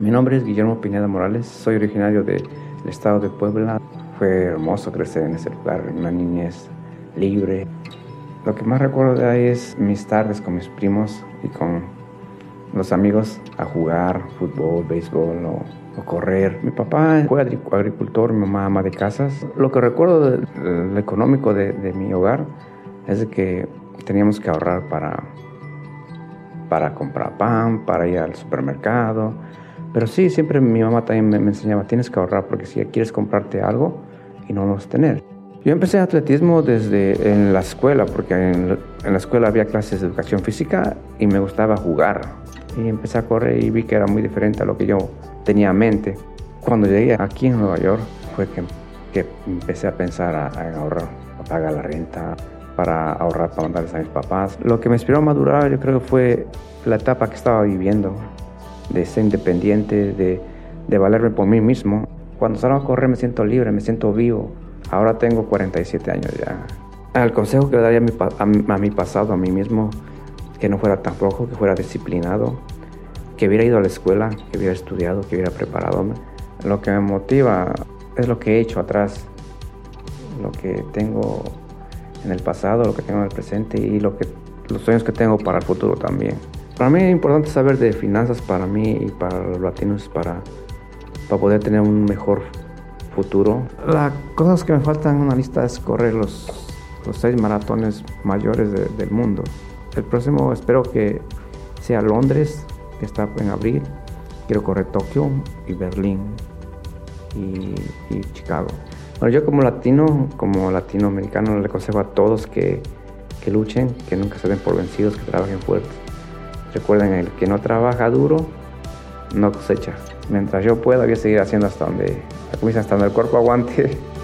Mi nombre es Guillermo Pineda Morales, soy originario del estado de Puebla. Fue hermoso crecer en ese lugar, en una niñez libre. Lo que más recuerdo de ahí es mis tardes con mis primos y con los amigos a jugar fútbol, béisbol o, correr. Mi papá fue agricultor, mi mamá ama de casas. Lo que recuerdo económico de, de, mi hogar es que teníamos que ahorrar para, para comprar pan, para ir al supermercado pero sí, siempre mi mamá también me, enseñaba, tienes que ahorrar porque si quieres comprarte algo y no lo vas a tener. Yo empecé atletismo desde en la escuela, porque en, la escuela había clases de educación física y me gustaba jugar. Y empecé a correr y vi que era muy diferente a lo que yo tenía en mente. Cuando llegué aquí en Nueva York fue que, empecé a pensar a, ahorrar, a pagar la renta, para ahorrar para mandarles a mis papás. Lo que me inspiró a madurar yo creo que fue la etapa que estaba viviendo de ser independiente, de, de valerme por mí mismo. Cuando salgo a correr me siento libre, me siento vivo. Ahora tengo 47 años ya. El consejo que le daría a mi, a, mi pasado, a mí mismo, que no fuera tan flojo, que fuera disciplinado, que hubiera ido a la escuela, que hubiera estudiado, que hubiera preparado. Lo que me motiva es lo que he hecho atrás, lo que tengo en el pasado, lo que tengo en el presente y lo que, los sueños que tengo para el futuro también. Para mí es importante saber de finanzas para mí y para los latinos para, para poder tener un mejor futuro. Las cosas que me faltan en una lista es correr los, los seis maratones mayores del mundo. El próximo espero que sea Londres, que está en abril. Quiero correr Tokio y Berlín y, y Chicago. Bueno, yo como latino, como latinoamericano, le aconsejo a todos que, que luchen, que nunca se den por vencidos, que trabajen fuerte. Recuerden, el que no trabaja duro, no cosecha. Mientras yo pueda, voy a seguir haciendo hasta donde, hasta donde el cuerpo aguante.